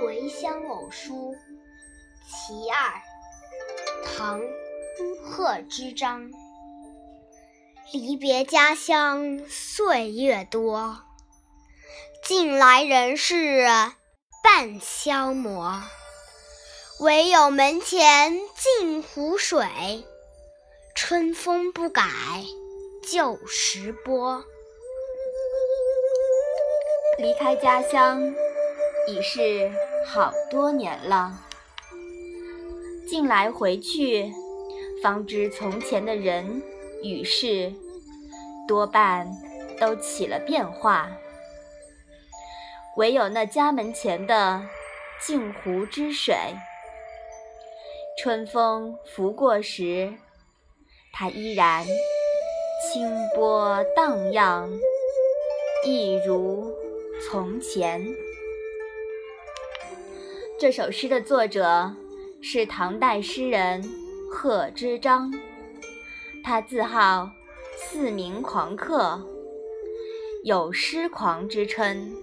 回乡偶书其二，唐·贺知章。离别家乡岁月多，近来人事半消磨。唯有门前镜湖水，春风不改旧时波。离开家乡已是好多年了，近来回去，方知从前的人与事多半都起了变化。唯有那家门前的镜湖之水，春风拂过时，它依然清波荡漾，一如。从前，这首诗的作者是唐代诗人贺知章，他自号四明狂客，有诗狂之称。